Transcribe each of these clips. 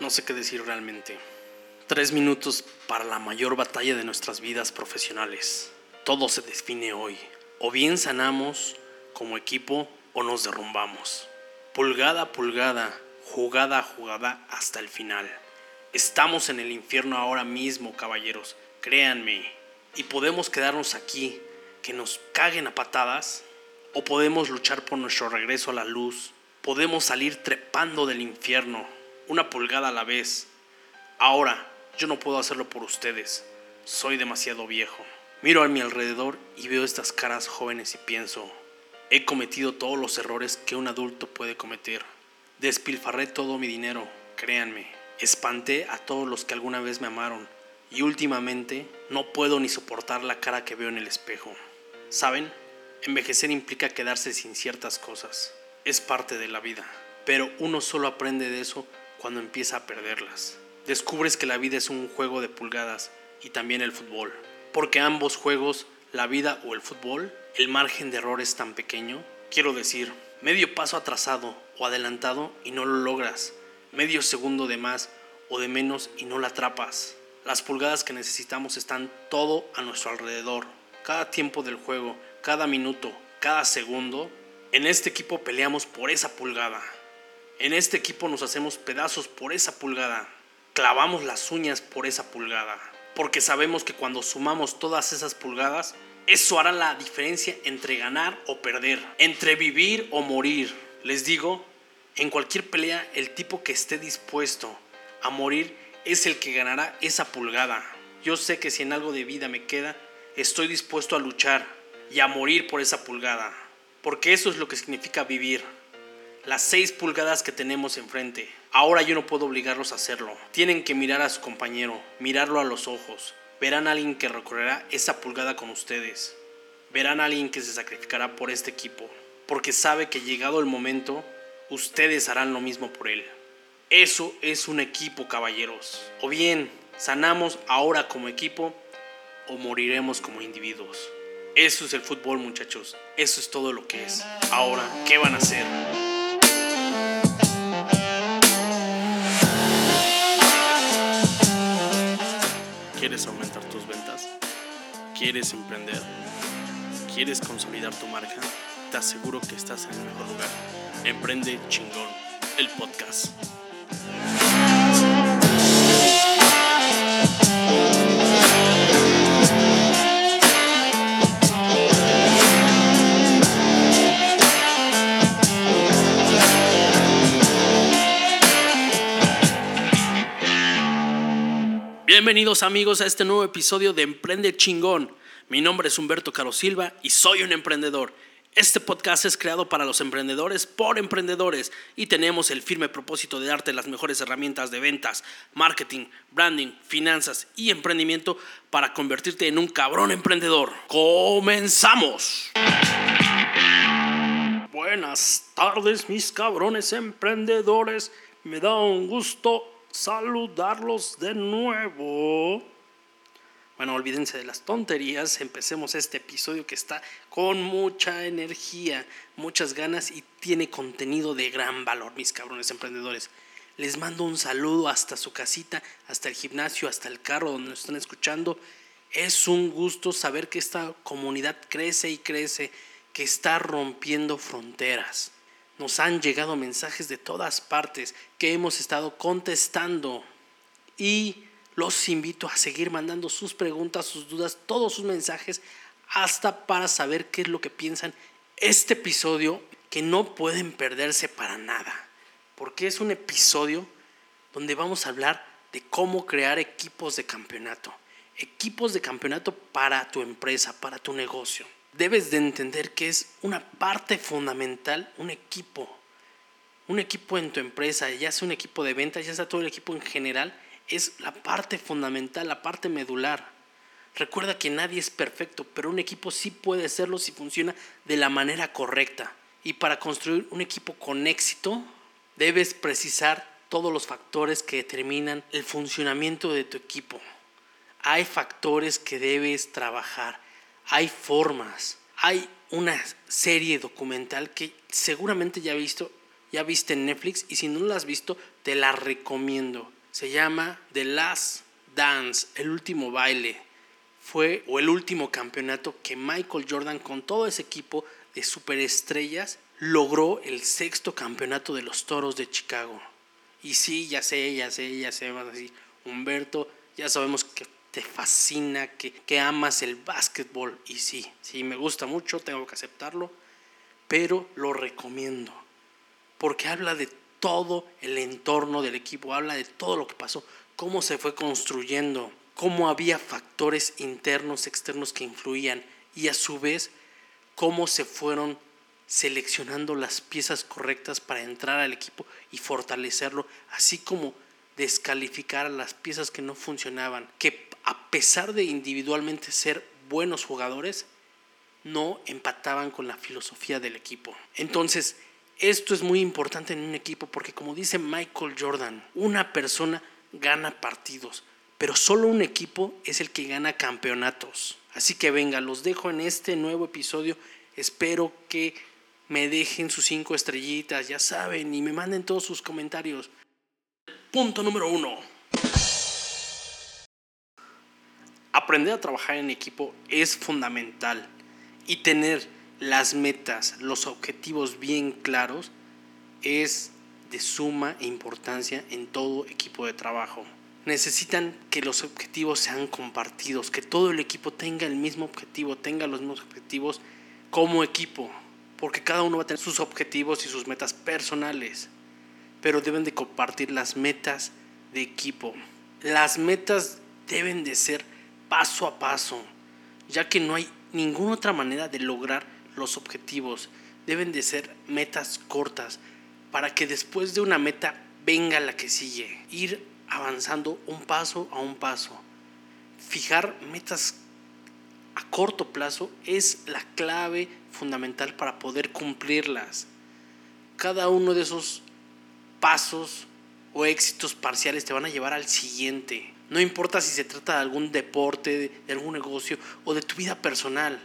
No sé qué decir realmente. Tres minutos para la mayor batalla de nuestras vidas profesionales. Todo se define hoy. O bien sanamos como equipo o nos derrumbamos. Pulgada a pulgada, jugada a jugada hasta el final. Estamos en el infierno ahora mismo, caballeros. Créanme. Y podemos quedarnos aquí, que nos caguen a patadas, o podemos luchar por nuestro regreso a la luz. Podemos salir trepando del infierno una pulgada a la vez. Ahora, yo no puedo hacerlo por ustedes. Soy demasiado viejo. Miro a mi alrededor y veo estas caras jóvenes y pienso, he cometido todos los errores que un adulto puede cometer. Despilfarré todo mi dinero, créanme. Espanté a todos los que alguna vez me amaron y últimamente no puedo ni soportar la cara que veo en el espejo. ¿Saben? Envejecer implica quedarse sin ciertas cosas. Es parte de la vida. Pero uno solo aprende de eso cuando empieza a perderlas. Descubres que la vida es un juego de pulgadas y también el fútbol. Porque ambos juegos, la vida o el fútbol, el margen de error es tan pequeño. Quiero decir, medio paso atrasado o adelantado y no lo logras. Medio segundo de más o de menos y no la atrapas. Las pulgadas que necesitamos están todo a nuestro alrededor. Cada tiempo del juego, cada minuto, cada segundo. En este equipo peleamos por esa pulgada. En este equipo nos hacemos pedazos por esa pulgada. Clavamos las uñas por esa pulgada. Porque sabemos que cuando sumamos todas esas pulgadas, eso hará la diferencia entre ganar o perder, entre vivir o morir. Les digo, en cualquier pelea, el tipo que esté dispuesto a morir es el que ganará esa pulgada. Yo sé que si en algo de vida me queda, estoy dispuesto a luchar y a morir por esa pulgada. Porque eso es lo que significa vivir las 6 pulgadas que tenemos enfrente. Ahora yo no puedo obligarlos a hacerlo. Tienen que mirar a su compañero, mirarlo a los ojos. Verán a alguien que recorrerá esa pulgada con ustedes. Verán a alguien que se sacrificará por este equipo. Porque sabe que llegado el momento, ustedes harán lo mismo por él. Eso es un equipo, caballeros. O bien, sanamos ahora como equipo o moriremos como individuos. Eso es el fútbol, muchachos. Eso es todo lo que es. Ahora, ¿qué van a hacer? ¿Quieres aumentar tus ventas? ¿Quieres emprender? ¿Quieres consolidar tu marca? Te aseguro que estás en el mejor lugar. Emprende chingón, el podcast. Bienvenidos amigos a este nuevo episodio de Emprende Chingón. Mi nombre es Humberto Caro Silva y soy un emprendedor. Este podcast es creado para los emprendedores por emprendedores y tenemos el firme propósito de darte las mejores herramientas de ventas, marketing, branding, finanzas y emprendimiento para convertirte en un cabrón emprendedor. ¡Comenzamos! Buenas tardes mis cabrones emprendedores. Me da un gusto saludarlos de nuevo. Bueno, olvídense de las tonterías, empecemos este episodio que está con mucha energía, muchas ganas y tiene contenido de gran valor, mis cabrones emprendedores. Les mando un saludo hasta su casita, hasta el gimnasio, hasta el carro donde nos están escuchando. Es un gusto saber que esta comunidad crece y crece, que está rompiendo fronteras. Nos han llegado mensajes de todas partes que hemos estado contestando. Y los invito a seguir mandando sus preguntas, sus dudas, todos sus mensajes hasta para saber qué es lo que piensan este episodio que no pueden perderse para nada, porque es un episodio donde vamos a hablar de cómo crear equipos de campeonato, equipos de campeonato para tu empresa, para tu negocio debes de entender que es una parte fundamental un equipo. Un equipo en tu empresa, ya sea un equipo de ventas, ya sea todo el equipo en general, es la parte fundamental, la parte medular. Recuerda que nadie es perfecto, pero un equipo sí puede serlo si funciona de la manera correcta. Y para construir un equipo con éxito, debes precisar todos los factores que determinan el funcionamiento de tu equipo. Hay factores que debes trabajar hay formas, hay una serie documental que seguramente ya visto ya viste en Netflix y si no la has visto, te la recomiendo. Se llama The Last Dance, el último baile. Fue o el último campeonato que Michael Jordan con todo ese equipo de superestrellas logró el sexto campeonato de los Toros de Chicago. Y sí, ya sé, ya sé, ya sé, vas a decir, Humberto, ya sabemos que te fascina, que, que amas el básquetbol. Y sí, sí, me gusta mucho, tengo que aceptarlo, pero lo recomiendo. Porque habla de todo el entorno del equipo, habla de todo lo que pasó, cómo se fue construyendo, cómo había factores internos, externos que influían y a su vez cómo se fueron seleccionando las piezas correctas para entrar al equipo y fortalecerlo, así como descalificar a las piezas que no funcionaban, que a pesar de individualmente ser buenos jugadores, no empataban con la filosofía del equipo. Entonces, esto es muy importante en un equipo porque como dice Michael Jordan, una persona gana partidos, pero solo un equipo es el que gana campeonatos. Así que venga, los dejo en este nuevo episodio. Espero que me dejen sus cinco estrellitas, ya saben, y me manden todos sus comentarios. Punto número uno. Aprender a trabajar en equipo es fundamental y tener las metas, los objetivos bien claros es de suma importancia en todo equipo de trabajo. Necesitan que los objetivos sean compartidos, que todo el equipo tenga el mismo objetivo, tenga los mismos objetivos como equipo porque cada uno va a tener sus objetivos y sus metas personales, pero deben de compartir las metas de equipo. Las metas deben de ser paso a paso, ya que no hay ninguna otra manera de lograr los objetivos. Deben de ser metas cortas para que después de una meta venga la que sigue. Ir avanzando un paso a un paso. Fijar metas a corto plazo es la clave fundamental para poder cumplirlas. Cada uno de esos pasos o éxitos parciales te van a llevar al siguiente. No importa si se trata de algún deporte, de algún negocio o de tu vida personal.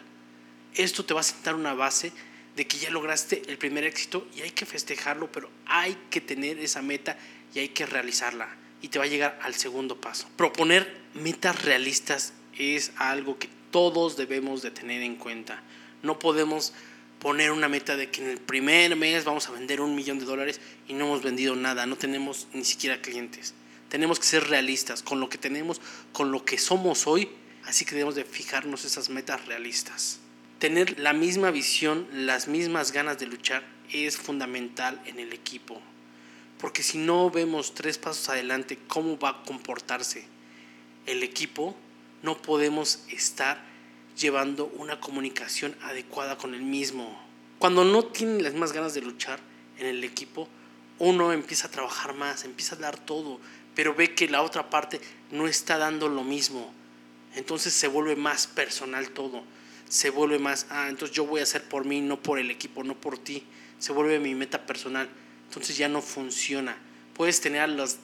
Esto te va a sentar una base de que ya lograste el primer éxito y hay que festejarlo, pero hay que tener esa meta y hay que realizarla. Y te va a llegar al segundo paso. Proponer metas realistas es algo que todos debemos de tener en cuenta. No podemos poner una meta de que en el primer mes vamos a vender un millón de dólares y no hemos vendido nada, no tenemos ni siquiera clientes. Tenemos que ser realistas con lo que tenemos, con lo que somos hoy, así que debemos de fijarnos esas metas realistas. Tener la misma visión, las mismas ganas de luchar es fundamental en el equipo, porque si no vemos tres pasos adelante cómo va a comportarse el equipo, no podemos estar llevando una comunicación adecuada con el mismo. Cuando no tienen las más ganas de luchar en el equipo, uno empieza a trabajar más, empieza a dar todo, pero ve que la otra parte no está dando lo mismo. Entonces se vuelve más personal todo. Se vuelve más, ah, entonces yo voy a hacer por mí, no por el equipo, no por ti. Se vuelve mi meta personal. Entonces ya no funciona. Puedes tener a los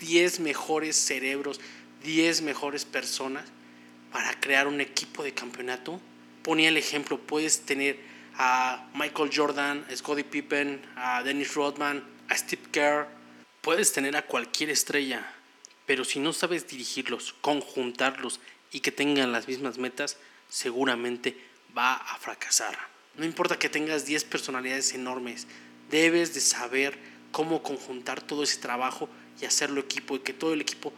10 mejores cerebros, 10 mejores personas, para crear un equipo de campeonato. Ponía el ejemplo, puedes tener a Michael Jordan, a Scottie Pippen, a Dennis Rodman, a Steve Kerr, puedes tener a cualquier estrella, pero si no sabes dirigirlos, conjuntarlos y que tengan las mismas metas, seguramente va a fracasar. No importa que tengas 10 personalidades enormes, debes de saber cómo conjuntar todo ese trabajo y hacerlo equipo y que todo el equipo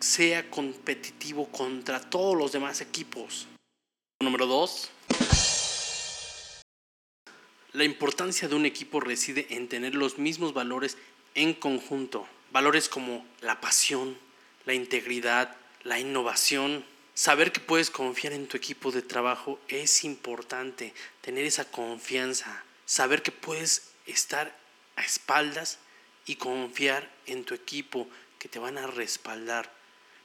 sea competitivo contra todos los demás equipos. Número 2. La importancia de un equipo reside en tener los mismos valores en conjunto. Valores como la pasión, la integridad, la innovación. Saber que puedes confiar en tu equipo de trabajo es importante. Tener esa confianza. Saber que puedes estar a espaldas y confiar en tu equipo, que te van a respaldar.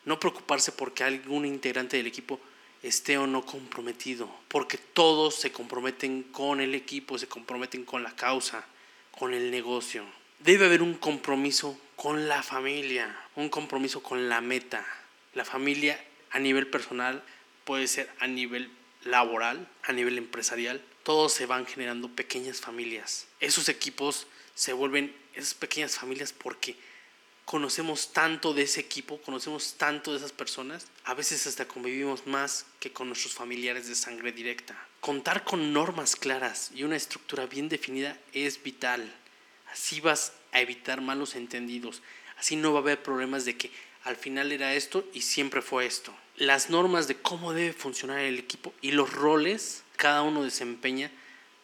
No preocuparse porque algún integrante del equipo esté o no comprometido, porque todos se comprometen con el equipo, se comprometen con la causa, con el negocio. Debe haber un compromiso con la familia, un compromiso con la meta. La familia a nivel personal puede ser a nivel laboral, a nivel empresarial. Todos se van generando pequeñas familias. Esos equipos se vuelven esas pequeñas familias porque conocemos tanto de ese equipo, conocemos tanto de esas personas, a veces hasta convivimos más que con nuestros familiares de sangre directa. Contar con normas claras y una estructura bien definida es vital. Así vas a evitar malos entendidos. Así no va a haber problemas de que al final era esto y siempre fue esto. Las normas de cómo debe funcionar el equipo y los roles cada uno desempeña,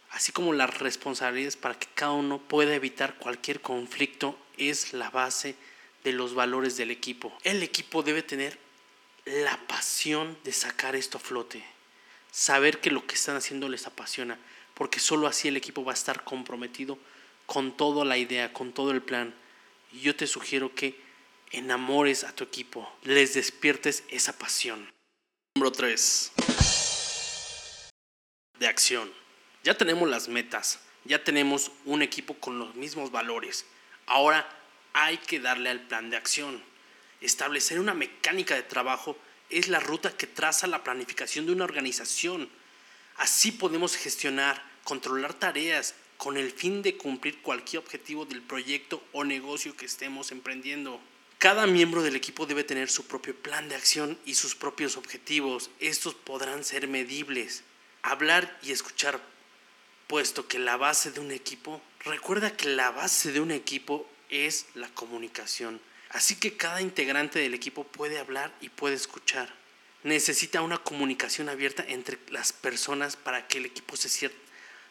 así como las responsabilidades para que cada uno pueda evitar cualquier conflicto, es la base de los valores del equipo. El equipo debe tener la pasión de sacar esto a flote, saber que lo que están haciendo les apasiona, porque solo así el equipo va a estar comprometido con toda la idea, con todo el plan. Y yo te sugiero que enamores a tu equipo, les despiertes esa pasión. Número 3. De acción. Ya tenemos las metas, ya tenemos un equipo con los mismos valores. Ahora hay que darle al plan de acción. Establecer una mecánica de trabajo es la ruta que traza la planificación de una organización. Así podemos gestionar, controlar tareas con el fin de cumplir cualquier objetivo del proyecto o negocio que estemos emprendiendo. Cada miembro del equipo debe tener su propio plan de acción y sus propios objetivos. Estos podrán ser medibles. Hablar y escuchar, puesto que la base de un equipo, recuerda que la base de un equipo es la comunicación. Así que cada integrante del equipo puede hablar y puede escuchar. Necesita una comunicación abierta entre las personas para que el equipo se,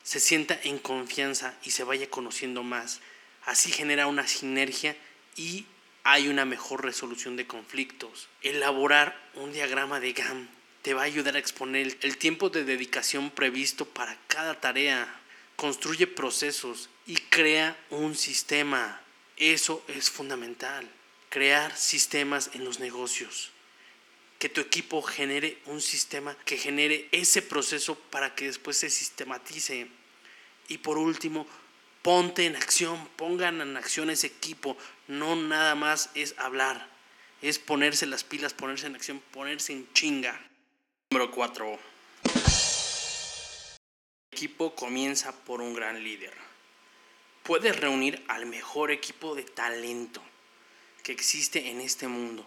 se sienta en confianza y se vaya conociendo más. Así genera una sinergia y hay una mejor resolución de conflictos. Elaborar un diagrama de GAM te va a ayudar a exponer el tiempo de dedicación previsto para cada tarea. Construye procesos y crea un sistema. Eso es fundamental. Crear sistemas en los negocios. Que tu equipo genere un sistema que genere ese proceso para que después se sistematice. Y por último, ponte en acción, pongan en acción ese equipo. No nada más es hablar, es ponerse las pilas, ponerse en acción, ponerse en chinga. Número 4. El equipo comienza por un gran líder puedes reunir al mejor equipo de talento que existe en este mundo,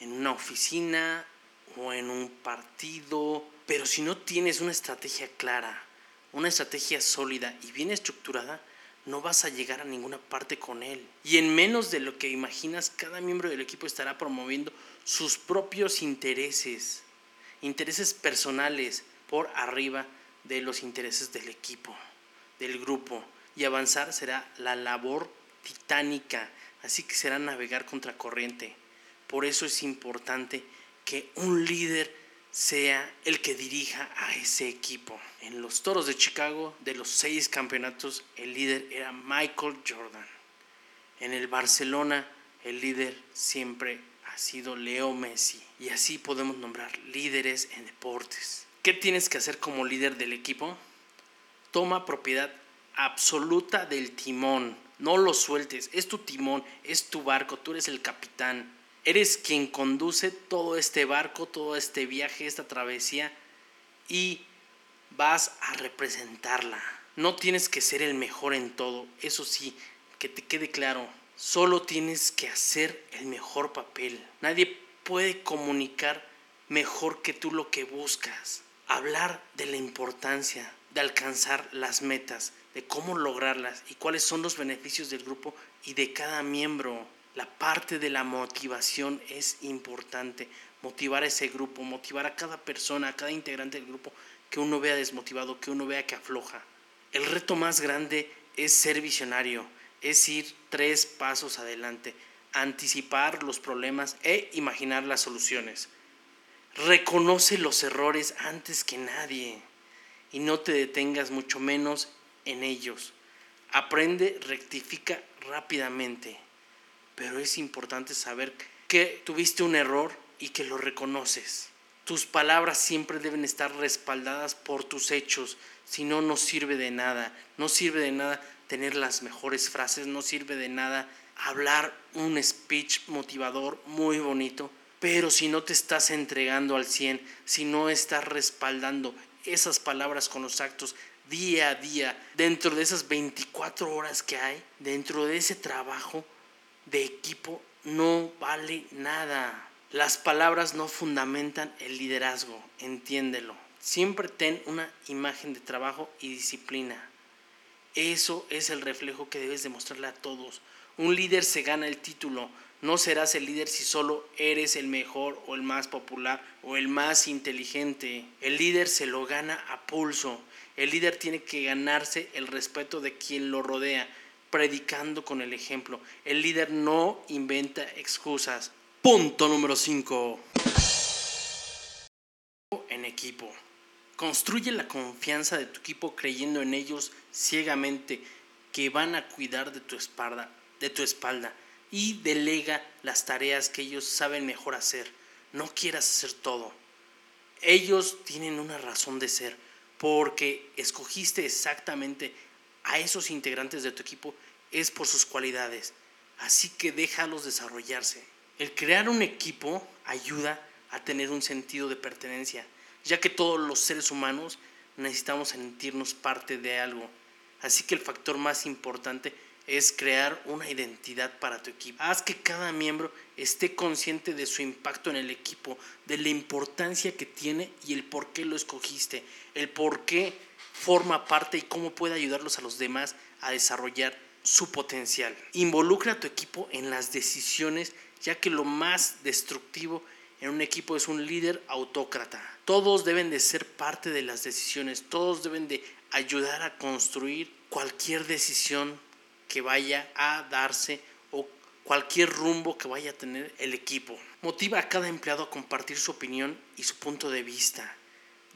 en una oficina o en un partido, pero si no tienes una estrategia clara, una estrategia sólida y bien estructurada, no vas a llegar a ninguna parte con él. Y en menos de lo que imaginas, cada miembro del equipo estará promoviendo sus propios intereses, intereses personales por arriba de los intereses del equipo, del grupo y avanzar será la labor titánica, así que será navegar contra corriente. Por eso es importante que un líder sea el que dirija a ese equipo. En los Toros de Chicago, de los seis campeonatos, el líder era Michael Jordan. En el Barcelona, el líder siempre ha sido Leo Messi. Y así podemos nombrar líderes en deportes. ¿Qué tienes que hacer como líder del equipo? Toma propiedad absoluta del timón. No lo sueltes, es tu timón, es tu barco, tú eres el capitán. Eres quien conduce todo este barco, todo este viaje, esta travesía y vas a representarla. No tienes que ser el mejor en todo, eso sí, que te quede claro. Solo tienes que hacer el mejor papel. Nadie puede comunicar mejor que tú lo que buscas. Hablar de la importancia de alcanzar las metas, de cómo lograrlas y cuáles son los beneficios del grupo y de cada miembro. La parte de la motivación es importante. Motivar a ese grupo, motivar a cada persona, a cada integrante del grupo, que uno vea desmotivado, que uno vea que afloja. El reto más grande es ser visionario, es ir tres pasos adelante, anticipar los problemas e imaginar las soluciones. Reconoce los errores antes que nadie y no te detengas mucho menos en ellos. Aprende, rectifica rápidamente. Pero es importante saber que tuviste un error y que lo reconoces. Tus palabras siempre deben estar respaldadas por tus hechos, si no, no sirve de nada. No sirve de nada tener las mejores frases, no sirve de nada hablar un speech motivador muy bonito, pero si no te estás entregando al 100, si no estás respaldando esas palabras con los actos, día a día, dentro de esas 24 horas que hay, dentro de ese trabajo de equipo, no vale nada. Las palabras no fundamentan el liderazgo, entiéndelo. Siempre ten una imagen de trabajo y disciplina. Eso es el reflejo que debes demostrarle a todos. Un líder se gana el título. No serás el líder si solo eres el mejor o el más popular o el más inteligente. El líder se lo gana a pulso. El líder tiene que ganarse el respeto de quien lo rodea, predicando con el ejemplo. El líder no inventa excusas. Punto número 5. En equipo. Construye la confianza de tu equipo creyendo en ellos ciegamente que van a cuidar de tu espalda, de tu espalda y delega las tareas que ellos saben mejor hacer. No quieras hacer todo. Ellos tienen una razón de ser porque escogiste exactamente a esos integrantes de tu equipo es por sus cualidades. Así que déjalos desarrollarse. El crear un equipo ayuda a tener un sentido de pertenencia ya que todos los seres humanos necesitamos sentirnos parte de algo. Así que el factor más importante es crear una identidad para tu equipo. Haz que cada miembro esté consciente de su impacto en el equipo, de la importancia que tiene y el por qué lo escogiste, el por qué forma parte y cómo puede ayudarlos a los demás a desarrollar su potencial. Involucra a tu equipo en las decisiones, ya que lo más destructivo en un equipo es un líder autócrata. Todos deben de ser parte de las decisiones, todos deben de ayudar a construir cualquier decisión que vaya a darse o cualquier rumbo que vaya a tener el equipo. Motiva a cada empleado a compartir su opinión y su punto de vista,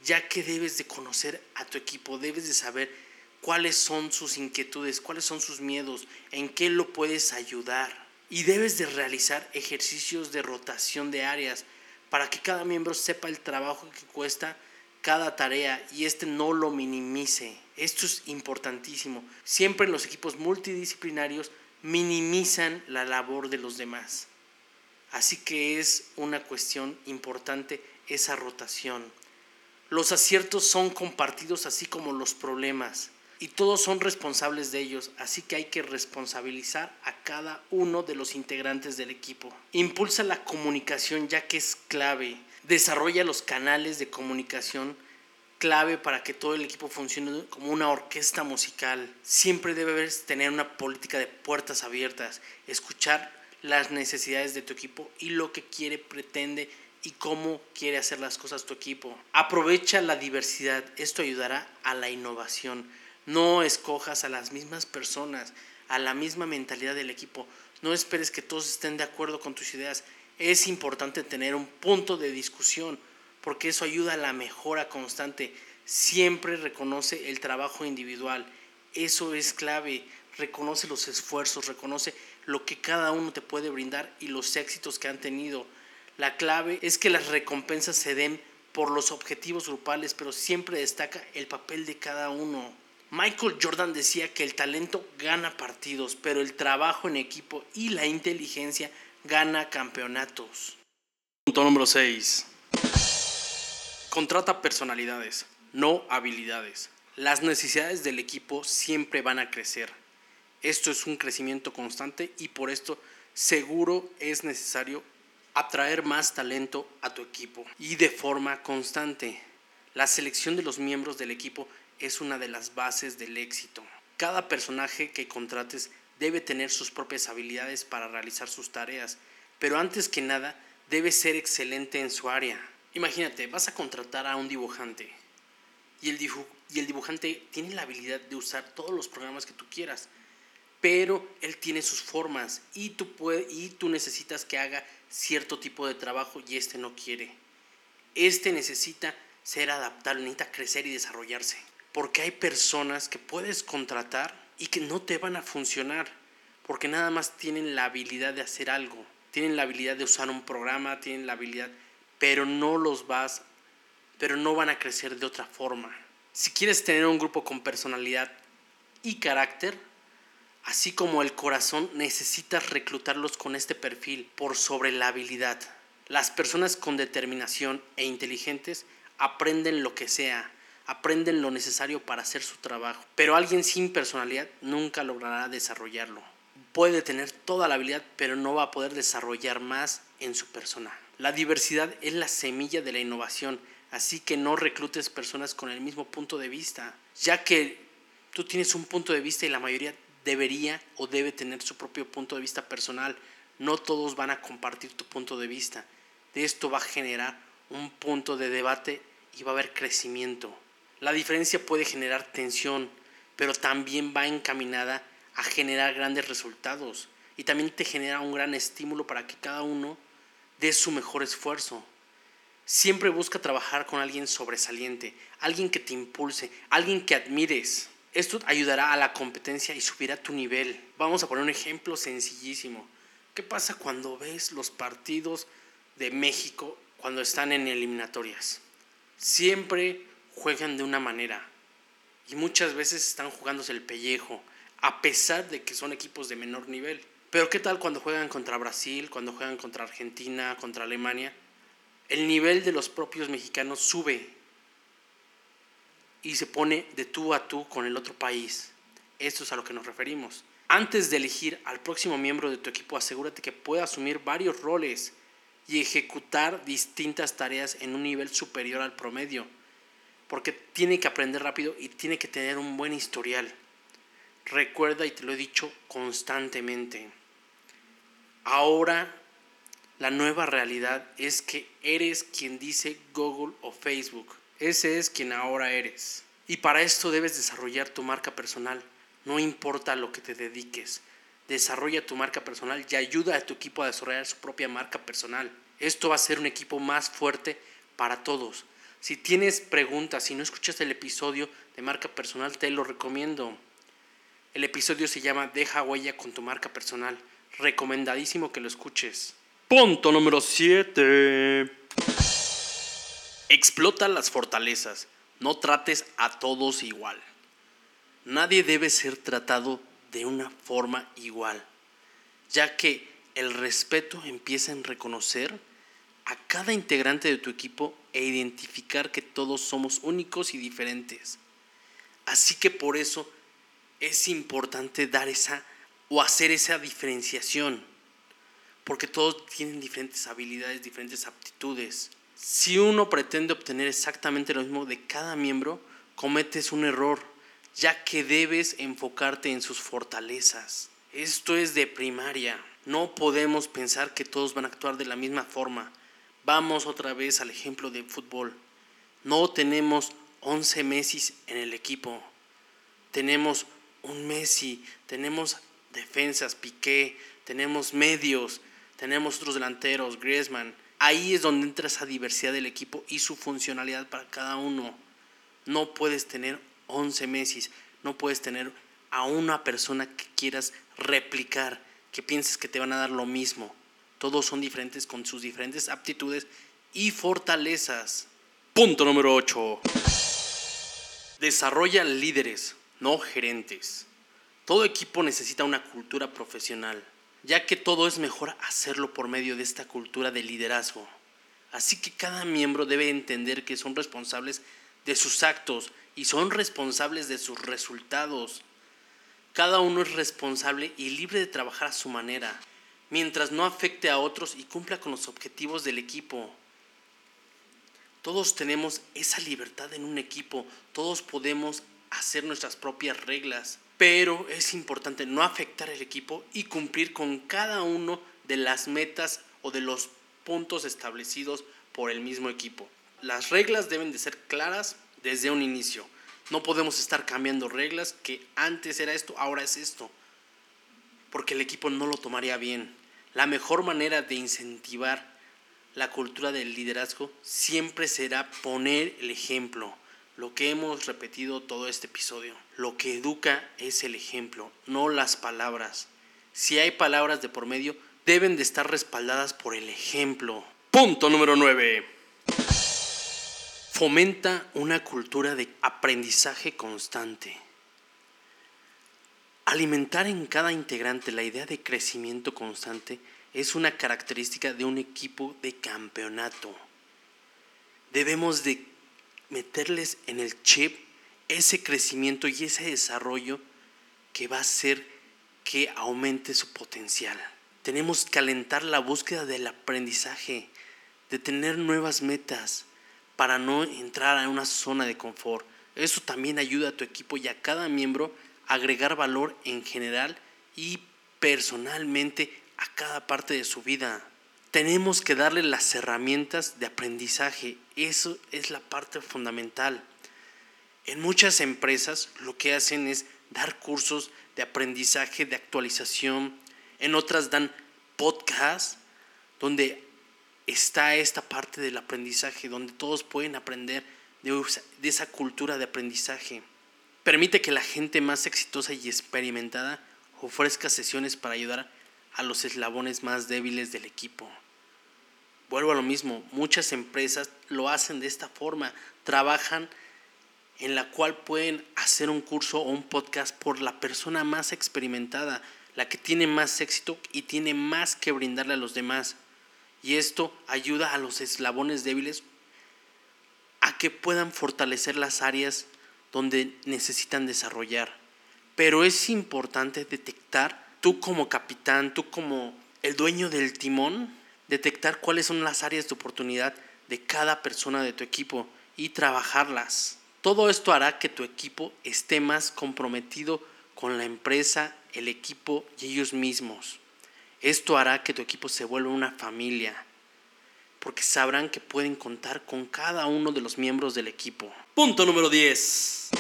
ya que debes de conocer a tu equipo, debes de saber cuáles son sus inquietudes, cuáles son sus miedos, en qué lo puedes ayudar y debes de realizar ejercicios de rotación de áreas para que cada miembro sepa el trabajo que cuesta cada tarea y este no lo minimice. Esto es importantísimo. Siempre los equipos multidisciplinarios minimizan la labor de los demás. Así que es una cuestión importante esa rotación. Los aciertos son compartidos así como los problemas y todos son responsables de ellos, así que hay que responsabilizar a cada uno de los integrantes del equipo. Impulsa la comunicación ya que es clave. Desarrolla los canales de comunicación clave para que todo el equipo funcione como una orquesta musical. Siempre debes tener una política de puertas abiertas, escuchar las necesidades de tu equipo y lo que quiere, pretende y cómo quiere hacer las cosas tu equipo. Aprovecha la diversidad, esto ayudará a la innovación no escojas a las mismas personas, a la misma mentalidad del equipo. No esperes que todos estén de acuerdo con tus ideas. Es importante tener un punto de discusión porque eso ayuda a la mejora constante. Siempre reconoce el trabajo individual. Eso es clave. Reconoce los esfuerzos, reconoce lo que cada uno te puede brindar y los éxitos que han tenido. La clave es que las recompensas se den por los objetivos grupales, pero siempre destaca el papel de cada uno. Michael Jordan decía que el talento gana partidos, pero el trabajo en equipo y la inteligencia gana campeonatos. Punto número 6. Contrata personalidades, no habilidades. Las necesidades del equipo siempre van a crecer. Esto es un crecimiento constante y por esto seguro es necesario atraer más talento a tu equipo y de forma constante. La selección de los miembros del equipo es una de las bases del éxito. Cada personaje que contrates debe tener sus propias habilidades para realizar sus tareas, pero antes que nada debe ser excelente en su área. Imagínate, vas a contratar a un dibujante y el, dibujante tiene la habilidad de usar todos los programas que tú quieras, pero él tiene sus formas y tú necesitas que haga cierto tipo de trabajo y este no quiere. Este necesita ser adaptable, necesita crecer y desarrollarse. Porque hay personas que puedes contratar y que no te van a funcionar. Porque nada más tienen la habilidad de hacer algo. Tienen la habilidad de usar un programa, tienen la habilidad, pero no los vas, pero no van a crecer de otra forma. Si quieres tener un grupo con personalidad y carácter, así como el corazón, necesitas reclutarlos con este perfil por sobre la habilidad. Las personas con determinación e inteligentes aprenden lo que sea, aprenden lo necesario para hacer su trabajo, pero alguien sin personalidad nunca logrará desarrollarlo. Puede tener toda la habilidad, pero no va a poder desarrollar más en su persona. La diversidad es la semilla de la innovación, así que no reclutes personas con el mismo punto de vista, ya que tú tienes un punto de vista y la mayoría debería o debe tener su propio punto de vista personal. No todos van a compartir tu punto de vista. De esto va a generar un punto de debate y va a haber crecimiento. La diferencia puede generar tensión, pero también va encaminada a generar grandes resultados y también te genera un gran estímulo para que cada uno dé su mejor esfuerzo. Siempre busca trabajar con alguien sobresaliente, alguien que te impulse, alguien que admires. Esto ayudará a la competencia y subirá tu nivel. Vamos a poner un ejemplo sencillísimo. ¿Qué pasa cuando ves los partidos de México cuando están en eliminatorias? Siempre juegan de una manera y muchas veces están jugándose el pellejo, a pesar de que son equipos de menor nivel. Pero ¿qué tal cuando juegan contra Brasil, cuando juegan contra Argentina, contra Alemania? El nivel de los propios mexicanos sube y se pone de tú a tú con el otro país. Esto es a lo que nos referimos. Antes de elegir al próximo miembro de tu equipo, asegúrate que pueda asumir varios roles y ejecutar distintas tareas en un nivel superior al promedio, porque tiene que aprender rápido y tiene que tener un buen historial. Recuerda, y te lo he dicho constantemente, ahora la nueva realidad es que eres quien dice Google o Facebook. Ese es quien ahora eres. Y para esto debes desarrollar tu marca personal. No importa lo que te dediques. Desarrolla tu marca personal y ayuda a tu equipo a desarrollar su propia marca personal. Esto va a ser un equipo más fuerte para todos. Si tienes preguntas, si no escuchas el episodio de marca personal, te lo recomiendo. El episodio se llama Deja huella con tu marca personal. Recomendadísimo que lo escuches. Punto número 7. Explota las fortalezas. No trates a todos igual. Nadie debe ser tratado de una forma igual, ya que el respeto empieza en reconocer a cada integrante de tu equipo e identificar que todos somos únicos y diferentes. Así que por eso es importante dar esa o hacer esa diferenciación, porque todos tienen diferentes habilidades, diferentes aptitudes. Si uno pretende obtener exactamente lo mismo de cada miembro, cometes un error, ya que debes enfocarte en sus fortalezas. Esto es de primaria. No podemos pensar que todos van a actuar de la misma forma. Vamos otra vez al ejemplo de fútbol. No tenemos 11 Messi en el equipo. Tenemos un Messi, tenemos defensas, Piqué, tenemos medios, tenemos otros delanteros, Griezmann, Ahí es donde entra esa diversidad del equipo y su funcionalidad para cada uno. No puedes tener 11 Messi, no puedes tener a una persona que quieras replicar, que pienses que te van a dar lo mismo. Todos son diferentes con sus diferentes aptitudes y fortalezas. Punto número 8. Desarrolla líderes, no gerentes. Todo equipo necesita una cultura profesional ya que todo es mejor hacerlo por medio de esta cultura de liderazgo. Así que cada miembro debe entender que son responsables de sus actos y son responsables de sus resultados. Cada uno es responsable y libre de trabajar a su manera, mientras no afecte a otros y cumpla con los objetivos del equipo. Todos tenemos esa libertad en un equipo, todos podemos hacer nuestras propias reglas pero es importante no afectar el equipo y cumplir con cada uno de las metas o de los puntos establecidos por el mismo equipo. Las reglas deben de ser claras desde un inicio. No podemos estar cambiando reglas que antes era esto, ahora es esto, porque el equipo no lo tomaría bien. La mejor manera de incentivar la cultura del liderazgo siempre será poner el ejemplo lo que hemos repetido todo este episodio. Lo que educa es el ejemplo, no las palabras. Si hay palabras de por medio, deben de estar respaldadas por el ejemplo. Punto número 9. Fomenta una cultura de aprendizaje constante. Alimentar en cada integrante la idea de crecimiento constante es una característica de un equipo de campeonato. Debemos de meterles en el chip ese crecimiento y ese desarrollo que va a hacer que aumente su potencial. Tenemos que alentar la búsqueda del aprendizaje, de tener nuevas metas para no entrar a una zona de confort. Eso también ayuda a tu equipo y a cada miembro a agregar valor en general y personalmente a cada parte de su vida. Tenemos que darle las herramientas de aprendizaje. Eso es la parte fundamental. En muchas empresas lo que hacen es dar cursos de aprendizaje, de actualización. En otras dan podcasts donde está esta parte del aprendizaje, donde todos pueden aprender de, esa cultura de aprendizaje. Permite que la gente más exitosa y experimentada ofrezca sesiones para ayudar a los eslabones más débiles del equipo. Vuelvo a lo mismo, muchas empresas lo hacen de esta forma, trabajan en la cual pueden hacer un curso o un podcast por la persona más experimentada, la que tiene más éxito y tiene más que brindarle a los demás. Y esto ayuda a los eslabones débiles a que puedan fortalecer las áreas donde necesitan desarrollar. Pero es importante detectar, tú como capitán, tú como el dueño del timón, detectar cuáles son las áreas de oportunidad de cada persona de tu equipo y trabajarlas. Todo esto hará que tu equipo esté más comprometido con la empresa, el equipo y ellos mismos. Esto hará que tu equipo se vuelva una familia, porque sabrán que pueden contar con cada uno de los miembros del equipo. Punto número 10.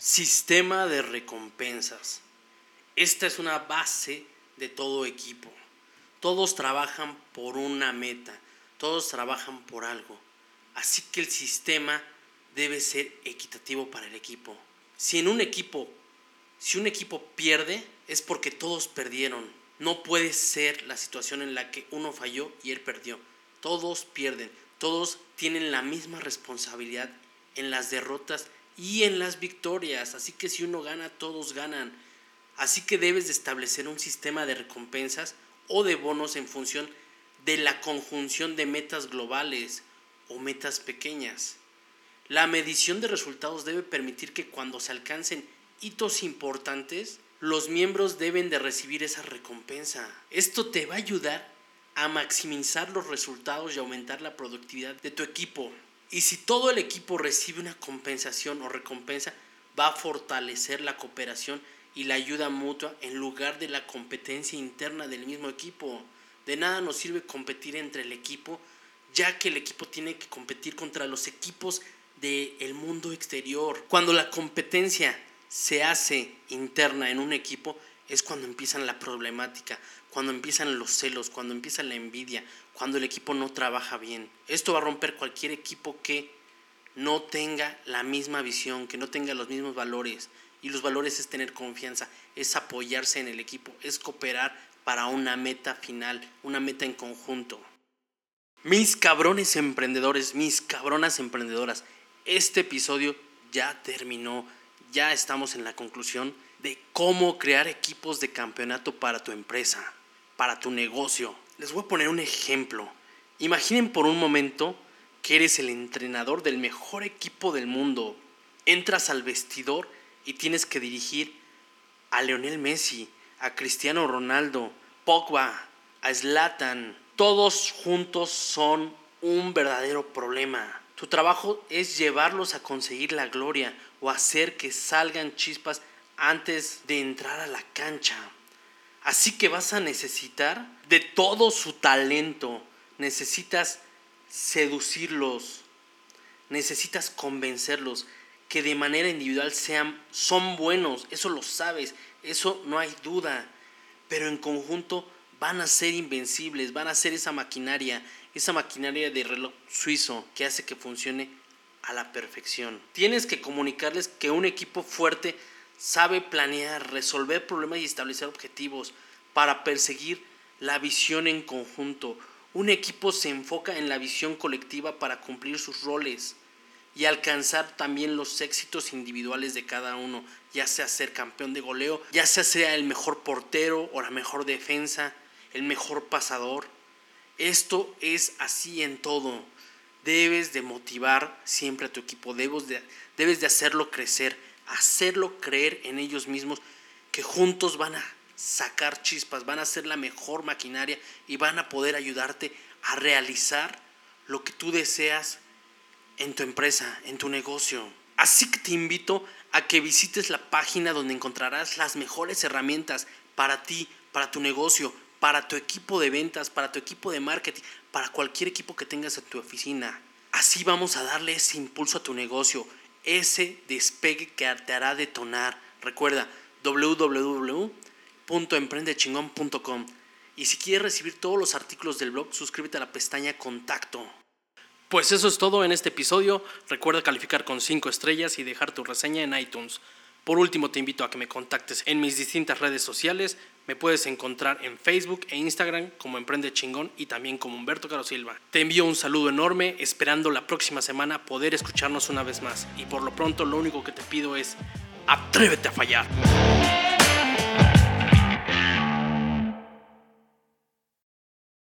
Sistema de recompensas. Esta es una base de todo equipo. Todos trabajan por una meta, todos trabajan por algo. Así que el sistema debe ser equitativo para el equipo. Si en un equipo, si un equipo pierde, es porque todos perdieron. No puede ser la situación en la que uno falló y él perdió. Todos pierden, todos tienen la misma responsabilidad en las derrotas y en las victorias. Así que si uno gana, todos ganan. Así que debes de establecer un sistema de recompensas o de bonos en función de la conjunción de metas globales o metas pequeñas. La medición de resultados debe permitir que cuando se alcancen hitos importantes, los miembros deben de recibir esa recompensa. Esto te va a ayudar a maximizar los resultados y aumentar la productividad de tu equipo. Y si todo el equipo recibe una compensación o recompensa, va a fortalecer la cooperación y la ayuda mutua en lugar de la competencia interna del mismo equipo. De nada nos sirve competir entre el equipo, ya que el equipo tiene que competir contra los equipos del mundo exterior. Cuando la competencia se hace interna en un equipo, es cuando empiezan la problemática, cuando empiezan los celos, cuando empieza la envidia, cuando el equipo no trabaja bien. Esto va a romper cualquier equipo que no tenga la misma visión, que no tenga los mismos valores. Y los valores es tener confianza, es apoyarse en el equipo, es cooperar para una meta final, una meta en conjunto. Mis cabrones emprendedores, mis cabronas emprendedoras, este episodio ya terminó, ya estamos en la conclusión de cómo crear equipos de campeonato para tu empresa, para tu negocio. Les voy a poner un ejemplo. Imaginen por un momento que eres el entrenador del mejor equipo del mundo. Entras al vestidor y tienes que dirigir a Leonel Messi, a Cristiano Ronaldo, Pogba, a Zlatan. Todos juntos son un verdadero problema. Tu trabajo es llevarlos a conseguir la gloria o hacer que salgan chispas antes de entrar a la cancha. Así que vas a necesitar de todo su talento. Necesitas seducirlos. Necesitas convencerlos que de manera individual sean son buenos, eso lo sabes, eso no hay duda, pero en conjunto van a ser invencibles, van a ser esa maquinaria, esa maquinaria de reloj suizo que hace que funcione a la perfección. Tienes que comunicarles que un equipo fuerte sabe planear, resolver problemas y establecer objetivos para perseguir la visión en conjunto. Un equipo se enfoca en la visión colectiva para cumplir sus roles y alcanzar también los éxitos individuales de cada uno, ya sea ser campeón de goleo, ya sea sea el mejor portero o la mejor defensa, el mejor pasador. Esto es así en todo. debes de motivar siempre a tu equipo, debes de, debes de hacerlo crecer, hacerlo creer en ellos mismos que juntos van a sacar chispas, van a ser la mejor maquinaria y van a poder ayudarte a realizar lo que tú deseas en tu empresa, en tu negocio. Así que te invito a que visites la página donde encontrarás las mejores herramientas para ti, para tu negocio, para tu equipo de ventas, para tu equipo de marketing, para cualquier equipo que tengas en tu oficina. Así vamos a darle ese impulso a tu negocio, ese despegue que te hará detonar. Recuerda www.emprendechingón.com y si quieres recibir todos los artículos del blog, suscríbete a la pestaña Contacto. Pues eso es todo en este episodio. Recuerda calificar con 5 estrellas y dejar tu reseña en iTunes. Por último, te invito a que me contactes en mis distintas redes sociales. Me puedes encontrar en Facebook e Instagram como Emprende Chingón y también como Humberto Caro Silva. Te envío un saludo enorme, esperando la próxima semana poder escucharnos una vez más. Y por lo pronto, lo único que te pido es, atrévete a fallar.